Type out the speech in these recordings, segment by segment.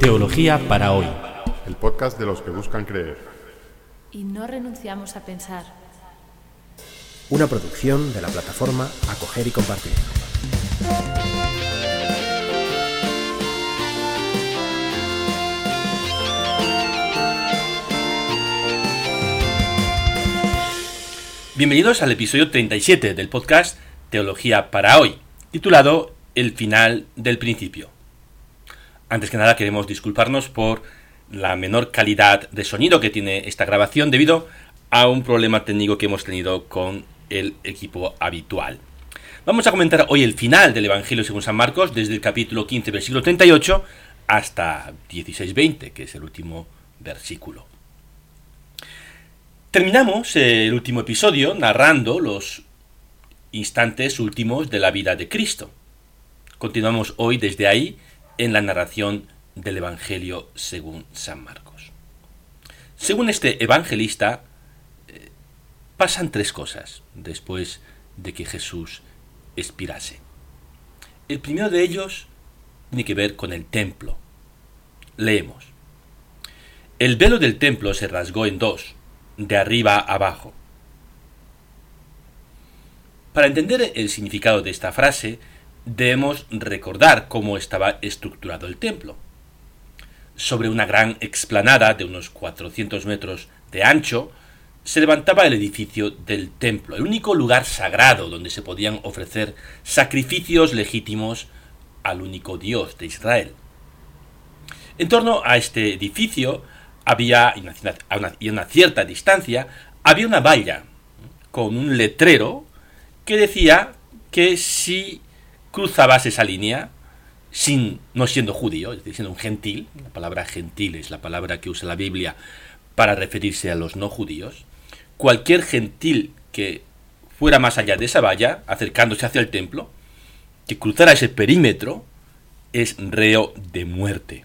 Teología para hoy. El podcast de los que buscan creer. Y no renunciamos a pensar. Una producción de la plataforma Acoger y Compartir. Bienvenidos al episodio 37 del podcast Teología para hoy, titulado El final del principio. Antes que nada queremos disculparnos por la menor calidad de sonido que tiene esta grabación debido a un problema técnico que hemos tenido con el equipo habitual. Vamos a comentar hoy el final del Evangelio según San Marcos, desde el capítulo 15, versículo 38, hasta 16-20, que es el último versículo. Terminamos el último episodio narrando los instantes últimos de la vida de Cristo. Continuamos hoy desde ahí en la narración del Evangelio según San Marcos. Según este evangelista, eh, pasan tres cosas después de que Jesús expirase. El primero de ellos tiene que ver con el templo. Leemos. El velo del templo se rasgó en dos, de arriba a abajo. Para entender el significado de esta frase, debemos recordar cómo estaba estructurado el templo. Sobre una gran explanada de unos 400 metros de ancho, se levantaba el edificio del templo, el único lugar sagrado donde se podían ofrecer sacrificios legítimos al único Dios de Israel. En torno a este edificio había, a una, cierta distancia, había una valla con un letrero que decía que si cruzabas esa línea, sin, no siendo judío, es decir, siendo un gentil, la palabra gentil es la palabra que usa la Biblia para referirse a los no judíos, cualquier gentil que fuera más allá de esa valla, acercándose hacia el templo, que cruzara ese perímetro, es reo de muerte.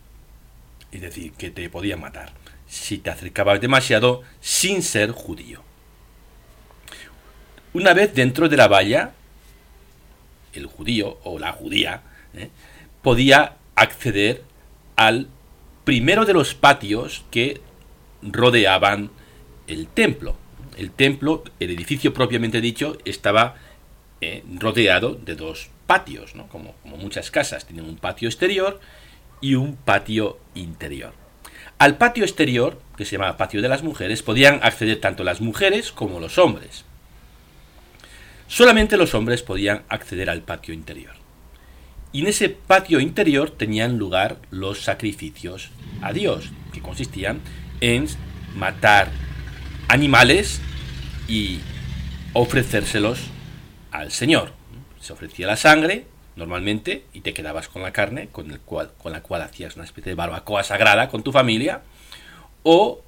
Es decir, que te podía matar si te acercabas demasiado sin ser judío. Una vez dentro de la valla, el judío o la judía ¿eh? podía acceder al primero de los patios que rodeaban el templo. El templo, el edificio propiamente dicho, estaba eh, rodeado de dos patios, como, como muchas casas. Tienen un patio exterior y un patio interior. Al patio exterior, que se llamaba patio de las mujeres, podían acceder tanto las mujeres como los hombres. Solamente los hombres podían acceder al patio interior. Y en ese patio interior tenían lugar los sacrificios a Dios, que consistían en matar animales y ofrecérselos al Señor. Se ofrecía la sangre, normalmente, y te quedabas con la carne, con, con la cual hacías una especie de barbacoa sagrada con tu familia, o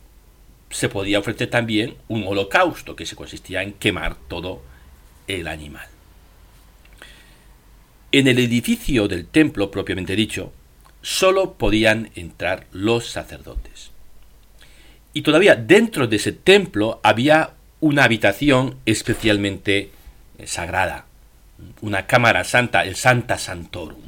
se podía ofrecer también un holocausto, que se consistía en quemar todo el animal. En el edificio del templo propiamente dicho, solo podían entrar los sacerdotes. Y todavía dentro de ese templo había una habitación especialmente eh, sagrada, una cámara santa, el Santa Santorum.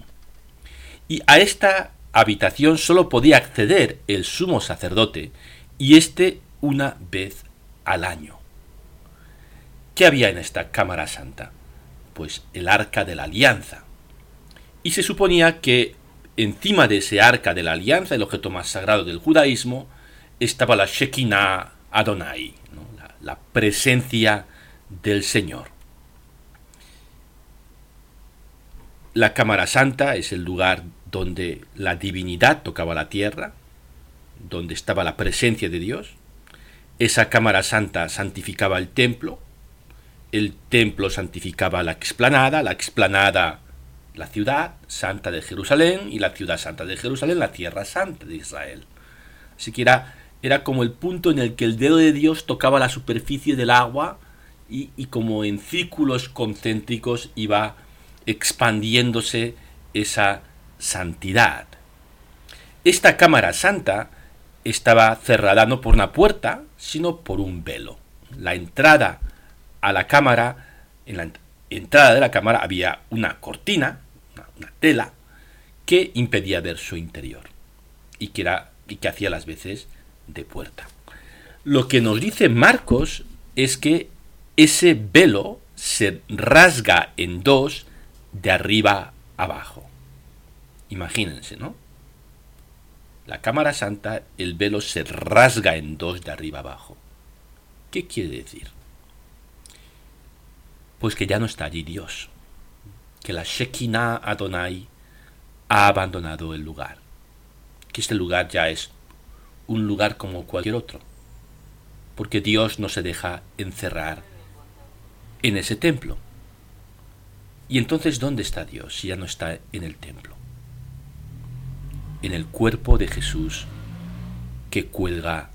Y a esta habitación solo podía acceder el sumo sacerdote, y éste una vez al año. ¿Qué había en esta Cámara Santa? Pues el arca de la alianza. Y se suponía que encima de ese arca de la alianza, el objeto más sagrado del judaísmo, estaba la Shekinah Adonai, la, presencia del Señor. La Cámara Santa es el lugar donde la divinidad tocaba la tierra, donde estaba la presencia de Dios. Esa Cámara Santa santificaba el templo, el templo santificaba la explanada, la explanada la ciudad santa de Jerusalén y la ciudad santa de Jerusalén la tierra santa de Israel. Así que era, era como el punto en el que el dedo de Dios tocaba la superficie del agua y, y como en círculos concéntricos iba expandiéndose esa santidad. Esta cámara santa estaba cerrada no por una puerta, sino por un velo. La entrada a la cámara, en la entrada de la cámara había una cortina, una, tela, que impedía ver su interior. y que, era, y que hacía las veces de puerta. Lo que nos dice Marcos es que ese velo se rasga en dos de arriba abajo. Imagínense, ¿no? La cámara santa, el velo se rasga en dos de arriba abajo. ¿Qué quiere decir? Pues que ya no está allí Dios, que la Shekinah Adonai ha abandonado el lugar, que este lugar ya es un lugar como cualquier otro, porque Dios no se deja encerrar en ese templo. Y entonces, ¿dónde está Dios si ya no está en el templo? En el cuerpo de Jesús que cuelga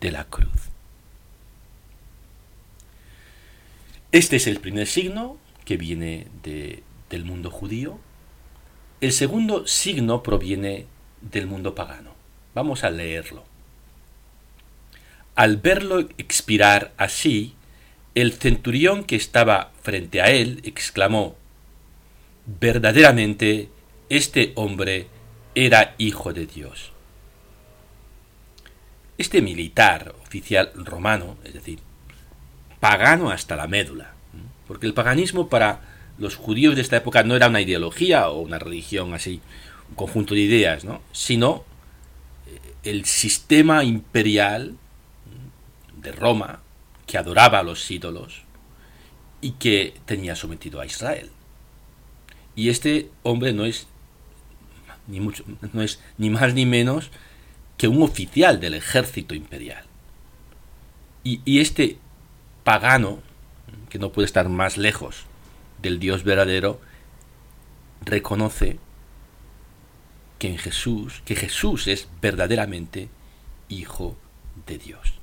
de la cruz. Este es el primer signo que viene del mundo judío. El segundo signo proviene del mundo pagano. Vamos a leerlo. Al verlo expirar así, el centurión que estaba frente a él exclamó, verdaderamente este hombre era hijo de Dios. Este militar oficial romano, es decir, pagano hasta la médula, porque el paganismo para los judíos de esta época no era una ideología o una religión así, un conjunto de ideas, ¿no? sino eh, el sistema imperial de Roma que adoraba a los ídolos y que tenía sometido a Israel. Y este hombre no es ni mucho, no es ni más ni menos que un oficial del ejército imperial. Y, y este pagano, que no puede estar más lejos del Dios verdadero, reconoce que en Jesús, que Jesús es verdaderamente hijo de Dios.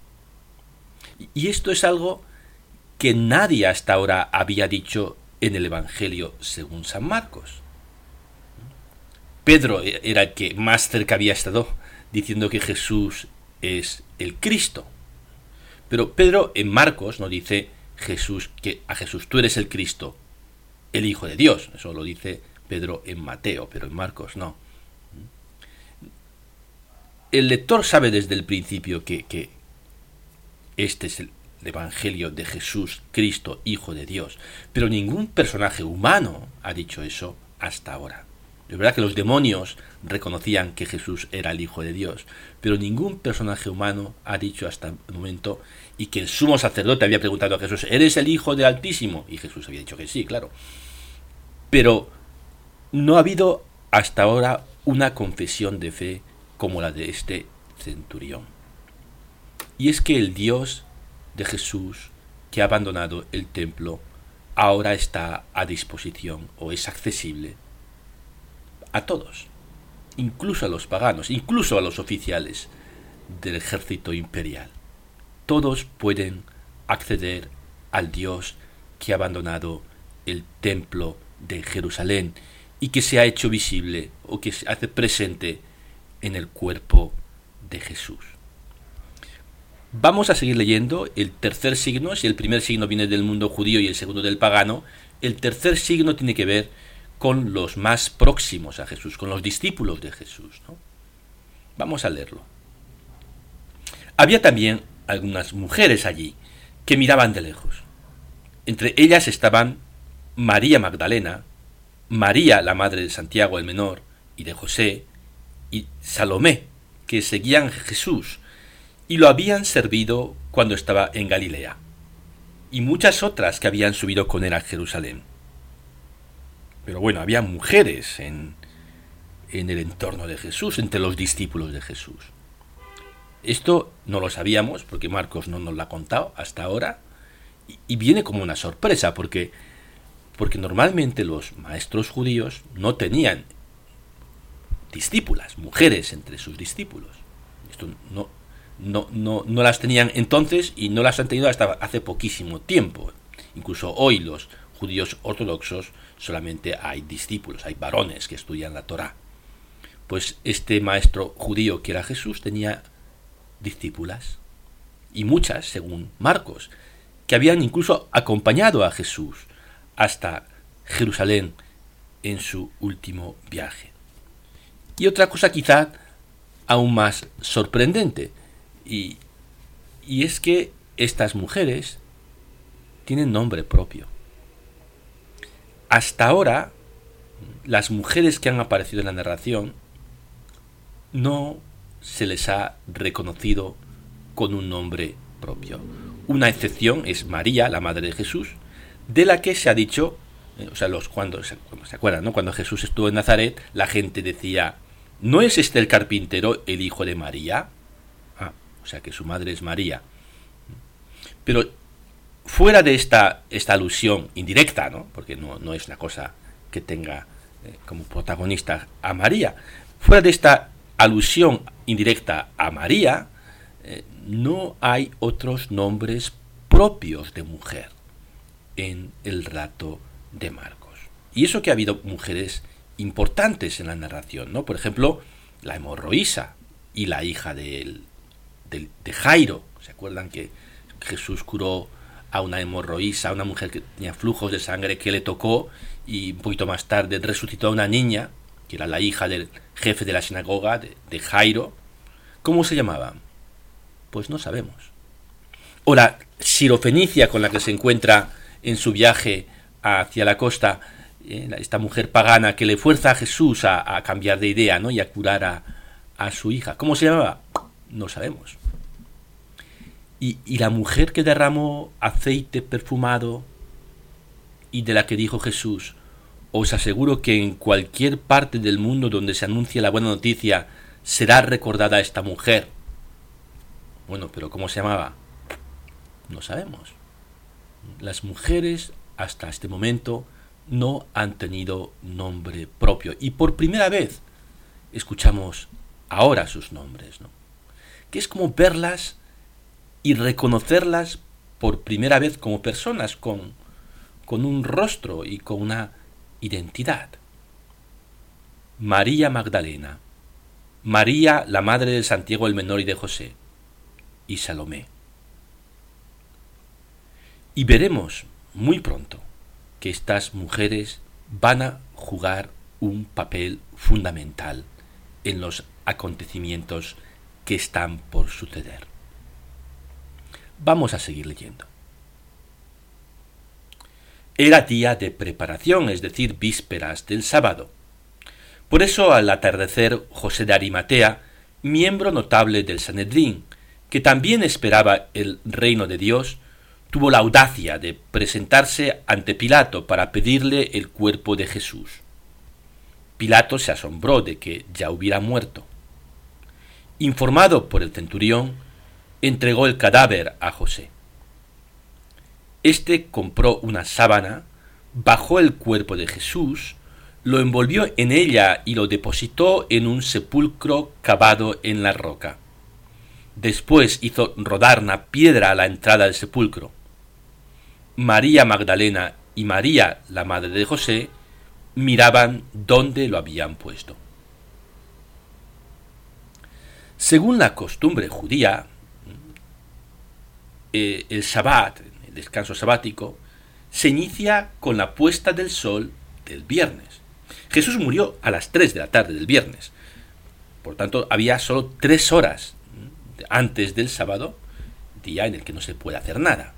Y esto es algo que nadie hasta ahora había dicho en el Evangelio según San Marcos. Pedro era el que más cerca había estado diciendo que Jesús es el Cristo. Pero Pedro en Marcos no dice Jesús que a Jesús tú eres el Cristo, el Hijo de Dios. Eso lo dice Pedro en Mateo, pero en Marcos no. El lector sabe desde el principio que, que este es el Evangelio de Jesús, Cristo, Hijo de Dios. Pero ningún personaje humano ha dicho eso hasta ahora. Es verdad que los demonios reconocían que Jesús era el Hijo de Dios, pero ningún personaje humano ha dicho hasta el momento y que el sumo sacerdote había preguntado a Jesús, ¿eres el Hijo del Altísimo? Y Jesús había dicho que sí, claro. Pero no ha habido hasta ahora una confesión de fe como la de este centurión. Y es que el Dios de Jesús, que ha abandonado el templo, ahora está a disposición o es accesible a todos, incluso a los paganos, incluso a los oficiales del ejército imperial. Todos pueden acceder al Dios que ha abandonado el templo de Jerusalén y que se ha hecho visible o que se hace presente en el cuerpo de Jesús. Vamos a seguir leyendo el tercer signo, si el primer signo viene del mundo judío y el segundo del pagano, el tercer signo tiene que ver con los más próximos a Jesús, con los discípulos de Jesús. Vamos a leerlo. Había también algunas mujeres allí que miraban de lejos. Entre ellas estaban María Magdalena, María la madre de Santiago el menor y de José, y Salomé, que seguían Jesús y lo habían servido cuando estaba en Galilea, y muchas otras que habían subido con él a Jerusalén. Pero bueno, había mujeres en, en el entorno de Jesús, entre los discípulos de Jesús. Esto no lo sabíamos porque Marcos no nos lo ha contado hasta ahora y, viene como una sorpresa porque, porque normalmente los maestros judíos no tenían discípulas, mujeres entre sus discípulos. Esto no, no, no, no las tenían entonces y no las han tenido hasta hace poquísimo tiempo. Incluso hoy los judíos ortodoxos solamente hay discípulos, hay varones que estudian la Torá. Pues este maestro judío que era Jesús tenía discípulas y muchas, según Marcos, que habían incluso acompañado a Jesús hasta Jerusalén en su último viaje. Y otra cosa quizá aún más sorprendente. Y, y es que estas mujeres tienen nombre propio. Hasta ahora, las mujeres que han aparecido en la narración no se les ha reconocido con un nombre propio. Una excepción es María, la madre de Jesús, de la que se ha dicho, eh, o sea, los cuando se, acuerdan, ¿no? Cuando Jesús estuvo en Nazaret, la gente decía, ¿no es este el carpintero el hijo de María? Ah, o sea que su madre es María. Pero fuera de esta, esta alusión indirecta, ¿no? Porque no, no es una cosa que tenga eh, como protagonista a María, fuera de esta alusión indirecta a María, eh, no hay otros nombres propios de mujer en el rato de Marcos. Y eso que ha habido mujeres importantes en la narración, ¿no? Por ejemplo, la hemorroísa y la hija de, de, Jairo. ¿Se acuerdan que Jesús curó a una hemorroísa, a una mujer que tenía flujos de sangre que le tocó y un poquito más tarde resucitó a una niña, que era la hija del jefe de la sinagoga, de, Jairo? ¿Cómo se llamaba? Pues no sabemos. O la sirofenicia con la que se encuentra en su viaje hacia la costa, eh, esta mujer pagana que le fuerza a Jesús a, cambiar de idea ¿no? y a curar a, su hija. ¿Cómo se llamaba? No sabemos. Y la mujer que derramó aceite perfumado y de la que dijo Jesús, os aseguro que en cualquier parte del mundo donde se anuncie la buena noticia será recordada esta mujer. Bueno, pero ¿cómo se llamaba? No sabemos las mujeres hasta este momento no han tenido nombre propio y por primera vez escuchamos ahora sus nombres, ¿no? que es como verlas y reconocerlas por primera vez como personas con, con un rostro y con una identidad. María Magdalena, María la madre de Santiago el Menor y de José, y Salomé. Y veremos muy pronto que estas mujeres van a jugar un papel fundamental en los acontecimientos que están por suceder. Vamos a seguir leyendo. Era día de preparación, es decir, vísperas del sábado. Por eso al atardecer José de Arimatea, miembro notable del Sanedrín, que también esperaba el reino de Dios, tuvo la audacia de presentarse ante Pilato para pedirle el cuerpo de Jesús. Pilato se asombró de que ya hubiera muerto. Informado por el centurión, entregó el cadáver a José. Este compró una sábana, bajó el cuerpo de Jesús, lo envolvió en ella y lo depositó en un sepulcro cavado en la roca. Después hizo rodar una piedra a la entrada del sepulcro. María Magdalena y María, la madre de José, miraban dónde lo habían puesto. Según la costumbre judía, eh, el Shabbat, descanso sabático, se inicia con la puesta del sol del viernes. Jesús murió a las 3 de la tarde del viernes. Por tanto, había solo tres horas antes del sábado, día en el que no se puede hacer nada.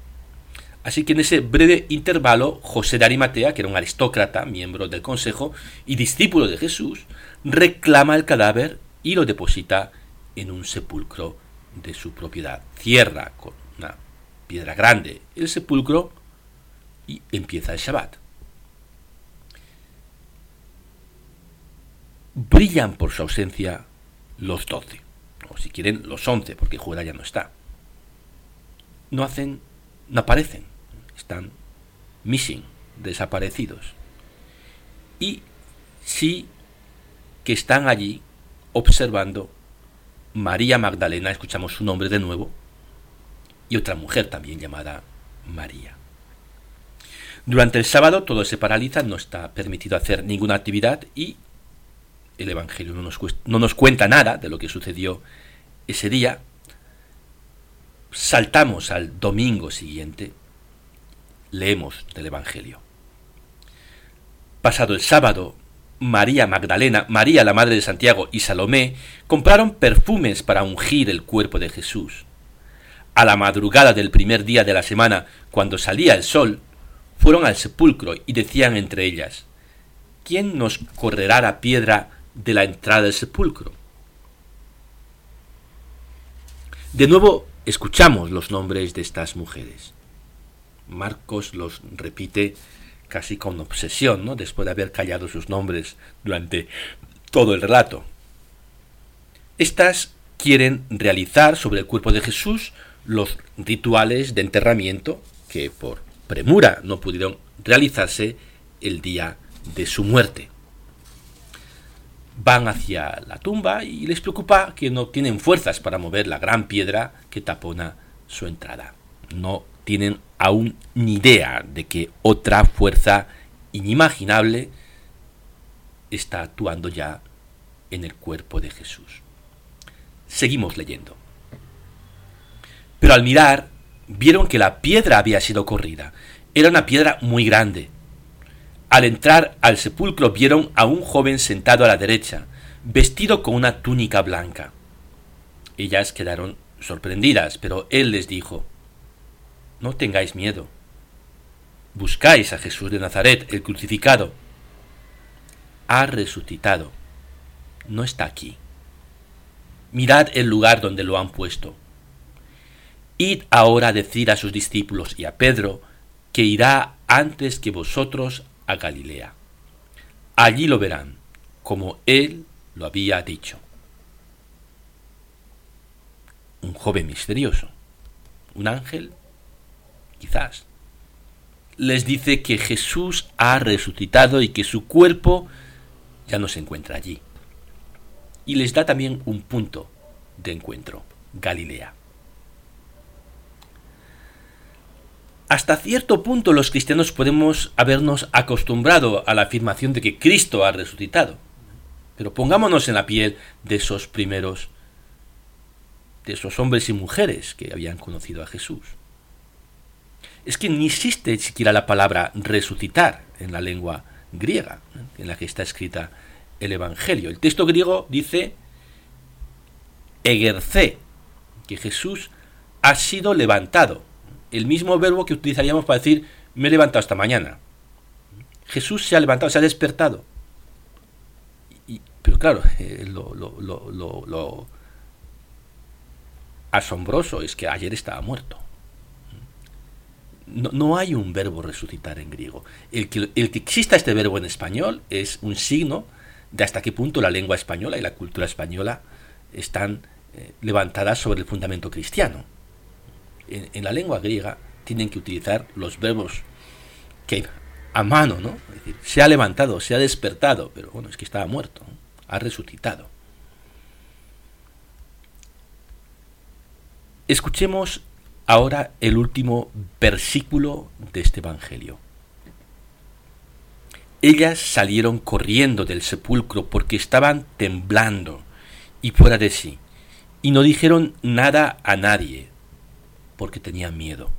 Así que en ese breve intervalo, José de Arimatea, que era un aristócrata, miembro del consejo y discípulo de Jesús, reclama el cadáver y lo deposita en un sepulcro de su propiedad. Cierra con piedra grande el sepulcro y empieza el Shabbat. Brillan por su ausencia los doce, o si quieren los once, porque Judas ya no está. No hacen, no aparecen están missing, desaparecidos. Y sí que están allí observando María Magdalena, escuchamos su nombre de nuevo, y otra mujer también llamada María. Durante el sábado todo se paraliza, no está permitido hacer ninguna actividad y el Evangelio no nos, no nos cuenta nada de lo que sucedió ese día. Saltamos al domingo siguiente, leemos del Evangelio. Pasado el sábado, María Magdalena, María la Madre de Santiago y Salomé compraron perfumes para ungir el cuerpo de Jesús. A la madrugada del primer día de la semana, cuando salía el sol, fueron al sepulcro y decían entre ellas, ¿quién nos correrá la piedra de la entrada del sepulcro? De nuevo escuchamos los nombres de estas mujeres. Marcos los repite casi con obsesión, ¿no? después de haber callado sus nombres durante todo el relato. Estas quieren realizar sobre el cuerpo de Jesús los rituales de enterramiento que por premura no pudieron realizarse el día de su muerte. Van hacia la tumba y les preocupa que no tienen fuerzas para mover la gran piedra que tapona su entrada. No tienen aún ni idea de que otra fuerza inimaginable está actuando ya en el cuerpo de Jesús. Seguimos leyendo. Pero al mirar, vieron que la piedra había sido corrida. Era una piedra muy grande. Al entrar al sepulcro vieron a un joven sentado a la derecha, vestido con una túnica blanca. Ellas quedaron sorprendidas, pero él les dijo, no tengáis miedo. Buscáis a Jesús de Nazaret, el crucificado. Ha resucitado. No está aquí. Mirad el lugar donde lo han puesto. Id ahora a decir a sus discípulos y a Pedro que irá antes que vosotros a Galilea. Allí lo verán, como él lo había dicho. Un joven misterioso, un ángel quizás, les dice que Jesús ha resucitado y que su cuerpo ya no se encuentra allí. Y les da también un punto de encuentro, Galilea. Hasta cierto punto los cristianos podemos habernos acostumbrado a la afirmación de que Cristo ha resucitado. Pero pongámonos en la piel de esos primeros, de esos hombres y mujeres que habían conocido a Jesús es que ni existe siquiera la palabra resucitar en la lengua griega, en la que está escrita el Evangelio. El texto griego dice egercé, que Jesús ha sido levantado. El mismo verbo que utilizaríamos para decir me he levantado esta mañana. Jesús se ha levantado, se ha despertado. pero claro, eh, lo, lo asombroso es que ayer estaba muerto. No, hay un verbo resucitar en griego. El que, el que exista este verbo en español es un signo de hasta qué punto la lengua española y la cultura española están eh, levantadas sobre el fundamento cristiano. En, la lengua griega tienen que utilizar los verbos que a mano, ¿no? Es decir, se ha levantado, se ha despertado, pero bueno, es que estaba muerto, ha resucitado. Escuchemos ahora el último versículo de este Evangelio. Ellas salieron corriendo del sepulcro porque estaban temblando y fuera de sí, y no dijeron nada a nadie porque tenían miedo.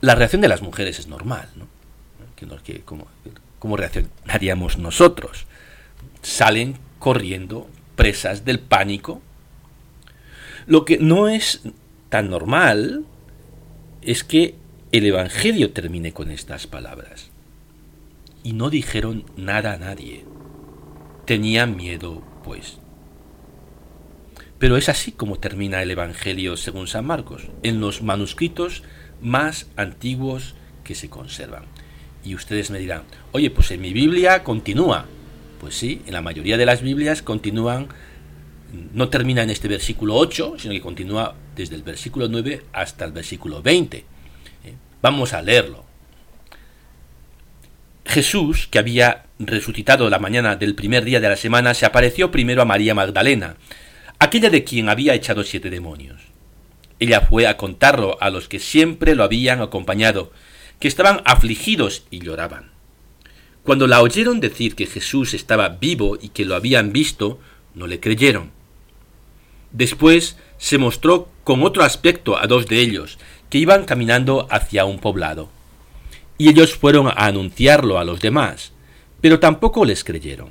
La reacción de las mujeres es normal, ¿no? ¿Cómo reaccionaríamos nosotros? Salen corriendo, presas del pánico, lo que no es tan normal es que el Evangelio termine con estas palabras. Y no dijeron nada a nadie. Tenían miedo, pues. Pero es así como termina el Evangelio según San Marcos, en los manuscritos más antiguos que se conservan. Y ustedes me dirán, oye, pues en mi Biblia continúa. Pues sí, en la mayoría de las Biblias continúan no termina en este versículo 8, sino que continúa desde el versículo 9 hasta el versículo 20. ¿eh? Vamos a leerlo. Jesús, que había resucitado la mañana del primer día de la semana, se apareció primero a María Magdalena, aquella de quien había echado siete demonios. Ella fue a contarlo a los que siempre lo habían acompañado, que estaban afligidos y lloraban. Cuando la oyeron decir que Jesús estaba vivo y que lo habían visto, no le creyeron. Después se mostró con otro aspecto a dos de ellos, que iban caminando hacia un poblado. Y ellos fueron a anunciarlo a los demás, pero tampoco les creyeron.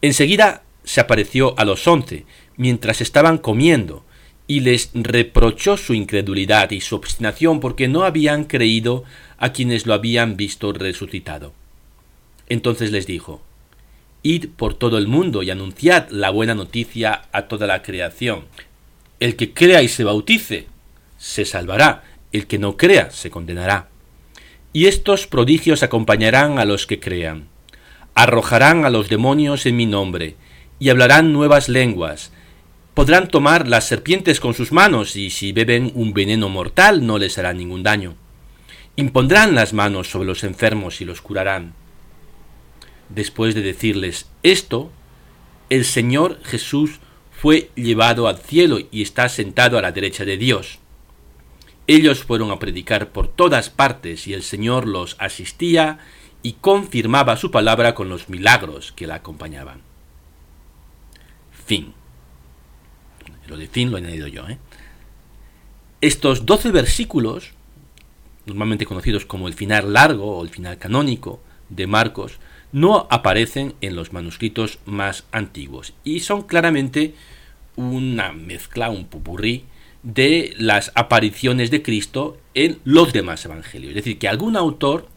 Enseguida se apareció a los once, mientras estaban comiendo, y les reprochó su incredulidad y su obstinación porque no habían creído a quienes lo habían visto resucitado. Entonces les dijo, Id por todo el mundo y anunciad la buena noticia a toda la creación. El que crea y se bautice, se salvará, el que no crea, se condenará. Y estos prodigios acompañarán a los que crean. Arrojarán a los demonios en mi nombre, y hablarán nuevas lenguas, podrán tomar las serpientes con sus manos y si beben un veneno mortal no les hará ningún daño. Impondrán las manos sobre los enfermos y los curarán. Después de decirles esto, el Señor Jesús fue llevado al cielo y está sentado a la derecha de Dios. Ellos fueron a predicar por todas partes y el Señor los asistía y confirmaba su palabra con los milagros que la acompañaban. Fin. Lo de fin lo he añadido yo. ¿eh? Estos doce versículos, normalmente conocidos como el final largo o el final canónico de Marcos, no aparecen en los manuscritos más antiguos y son claramente una mezcla, un pupurrí de las apariciones de Cristo en los demás evangelios. Es decir, que algún autor,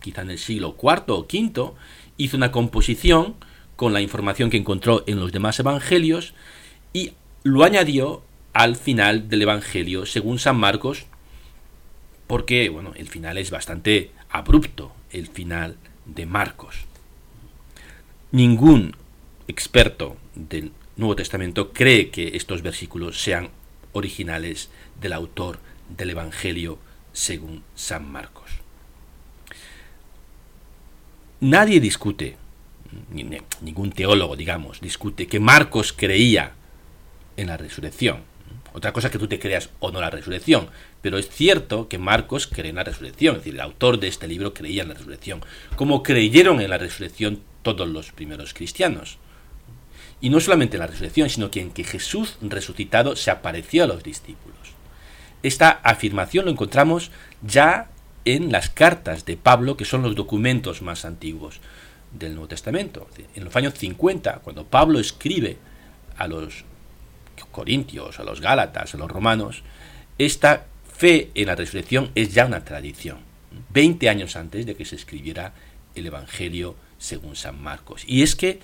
quizá en el siglo IV o V, hizo una composición con la información que encontró en los demás evangelios y lo añadió al final del Evangelio según San Marcos, porque bueno, el final es bastante abrupto, el final de Marcos. Ningún experto del Nuevo Testamento cree que estos versículos sean originales del autor del Evangelio según San Marcos. Nadie discute, ningún teólogo, digamos, discute que Marcos creía en la resurrección. Otra cosa es que tú te creas o no la resurrección, pero es cierto que Marcos cree en la resurrección, es decir, el autor de este libro creía en la resurrección, como creyeron en la resurrección todos los primeros cristianos. Y no solamente en la resurrección, sino que en que Jesús resucitado se apareció a los discípulos. Esta afirmación lo encontramos ya en las cartas de Pablo, que son los documentos más antiguos del Nuevo Testamento. En los años 50, cuando Pablo escribe a los corintios, a los gálatas, a los romanos, esta fe en la resurrección es ya una tradición, 20 años antes de que se escribiera el Evangelio según San Marcos. Y es que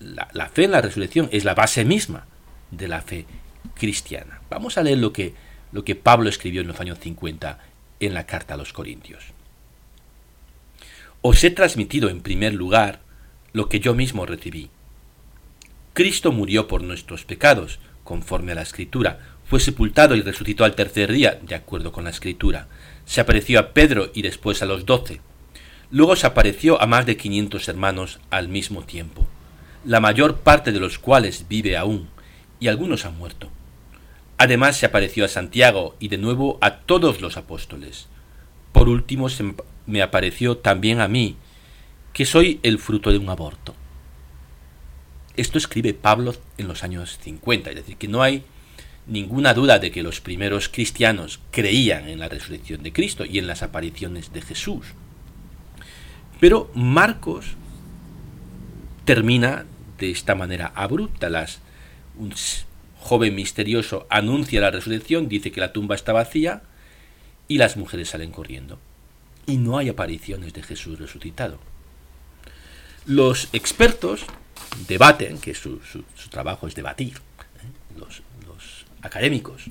la, fe en la resurrección es la base misma de la fe cristiana. Vamos a leer lo que, lo que Pablo escribió en los años 50 en la carta a los Corintios. Os he transmitido en primer lugar lo que yo mismo recibí. Cristo murió por nuestros pecados, conforme a la Escritura. Fue sepultado y resucitó al tercer día, de acuerdo con la Escritura. Se apareció a Pedro y después a los doce. Luego se apareció a más de quinientos hermanos al mismo tiempo, la mayor parte de los cuales vive aún, y algunos han muerto. Además se apareció a Santiago y de nuevo a todos los apóstoles. Por último se me apareció también a mí, que soy el fruto de un aborto. Esto escribe Pablo en los años 50, es decir, que no hay ninguna duda de que los primeros cristianos creían en la resurrección de Cristo y en las apariciones de Jesús. Pero Marcos termina de esta manera abrupta. Las, un joven misterioso anuncia la resurrección, dice que la tumba está vacía y las mujeres salen corriendo. Y no hay apariciones de Jesús resucitado. Los expertos debaten, que su, trabajo es debatir, ¿eh? los, académicos,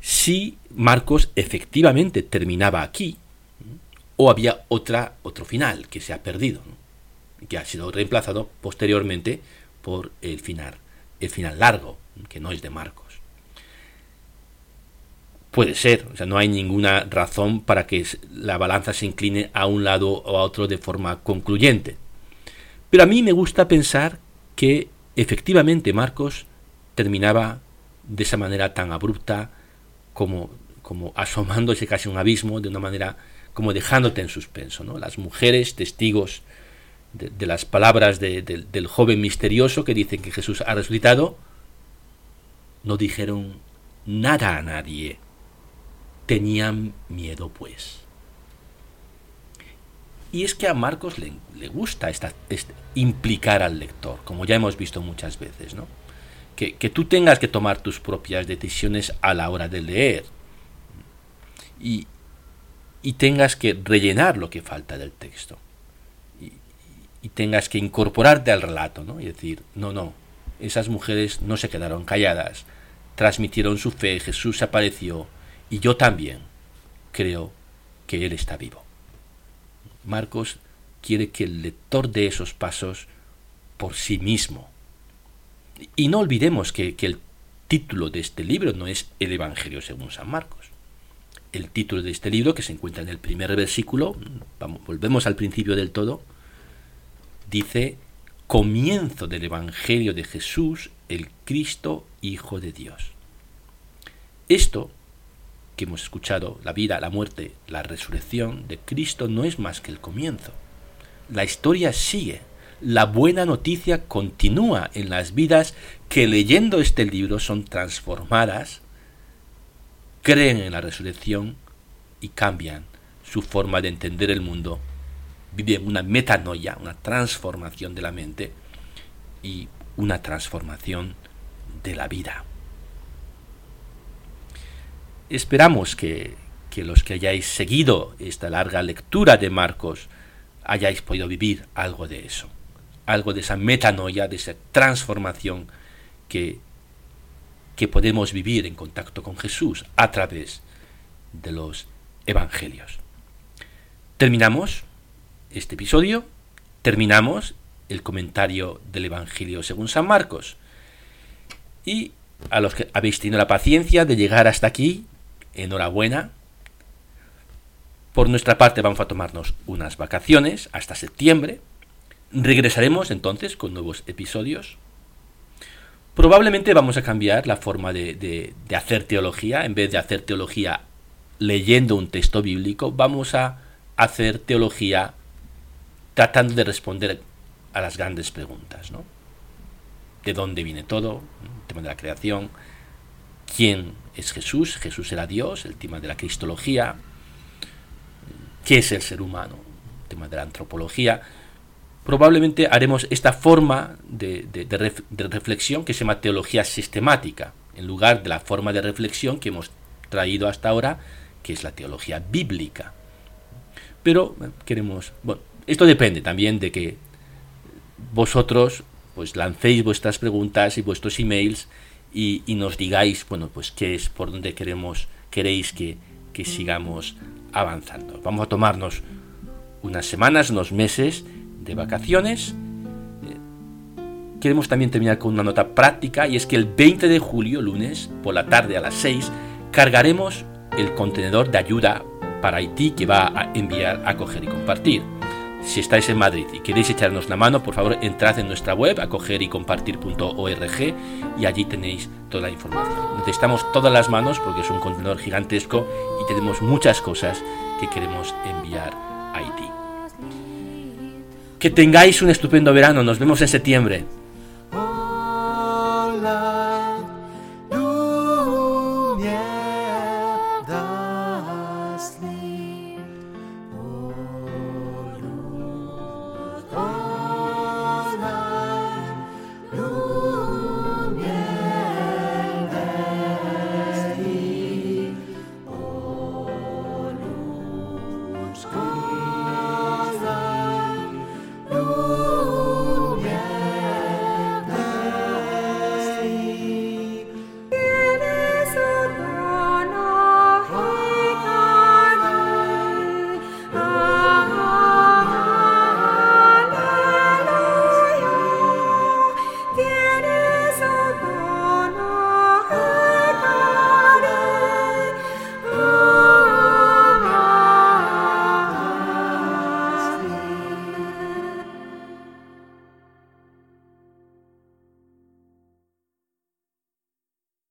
si Marcos efectivamente terminaba aquí ¿eh? o había otra, otro final que se ha perdido, que ha sido reemplazado posteriormente por el final, el final largo, que no es de Marcos. Puede ser, o sea, no hay ninguna razón para que la balanza se incline a un lado o a otro de forma concluyente. Pero a mí me gusta pensar que efectivamente Marcos terminaba de esa manera tan abrupta como, como asomándose casi a un abismo, de una manera como dejándote en suspenso. ¿no? Las mujeres, testigos de, las palabras del joven misterioso que dicen que Jesús ha resucitado, no dijeron nada a nadie. Tenían miedo, pues. Y es que a Marcos le, gusta esta, este, implicar al lector, como ya hemos visto muchas veces, ¿no? Que, que, tú tengas que tomar tus propias decisiones a la hora de leer. Y, y tengas que rellenar lo que falta del texto. Y, y tengas que incorporarte al relato, ¿no? Y decir, no, no, esas mujeres no se quedaron calladas, transmitieron su fe, Jesús apareció, y yo también creo que Él está vivo. Marcos quiere que el lector dé esos pasos por sí mismo. Y no olvidemos que, el título de este libro no es el Evangelio según San Marcos. El título de este libro, que se encuentra en el primer versículo, vamos, volvemos al principio del todo, dice comienzo del Evangelio de Jesús, el Cristo, Hijo de Dios. Esto que hemos escuchado, la vida, la muerte, la resurrección de Cristo no es más que el comienzo. La historia sigue. La buena noticia continúa en las vidas que leyendo este libro son transformadas, creen en la resurrección y cambian su forma de entender el mundo. Viven una metanoia, una transformación de la mente y una transformación de la vida. Esperamos que, los que hayáis seguido esta larga lectura de Marcos hayáis podido vivir algo de eso, algo de esa metanoia, de esa transformación que, que podemos vivir en contacto con Jesús a través de los evangelios. Terminamos este episodio, terminamos el comentario del Evangelio según San Marcos. Y a los que habéis tenido la paciencia de llegar hasta aquí, enhorabuena. Por nuestra parte vamos a tomarnos unas vacaciones hasta septiembre. Regresaremos entonces con nuevos episodios. Probablemente vamos a cambiar la forma de, hacer teología. En vez de hacer teología leyendo un texto bíblico, vamos a hacer teología tratando de responder a las grandes preguntas. ¿no? ¿De dónde viene todo? El tema de la creación. ¿Quién es Jesús, Jesús era Dios, el tema de la cristología, qué es el ser humano, el tema de la antropología. Probablemente haremos esta forma de, reflexión que se llama teología sistemática, en lugar de la forma de reflexión que hemos traído hasta ahora, que es la teología bíblica. Pero queremos, bueno, esto depende también de que vosotros pues lancéis vuestras preguntas y vuestros emails y, nos digáis, bueno, pues qué es, por dónde queremos, queréis que, que sigamos avanzando. Vamos a tomarnos unas semanas, unos meses de vacaciones. Queremos también terminar con una nota práctica y es que el 20 de julio, lunes, por la tarde a las 6, cargaremos el contenedor de ayuda para Haití que va a enviar a coger y compartir. Si estáis en Madrid y queréis echarnos la mano, por favor entrad en nuestra web acogerycompartir.org y allí tenéis toda la información. Necesitamos todas las manos porque es un contenedor gigantesco y tenemos muchas cosas que queremos enviar a Haití. Que tengáis un estupendo verano, nos vemos en septiembre.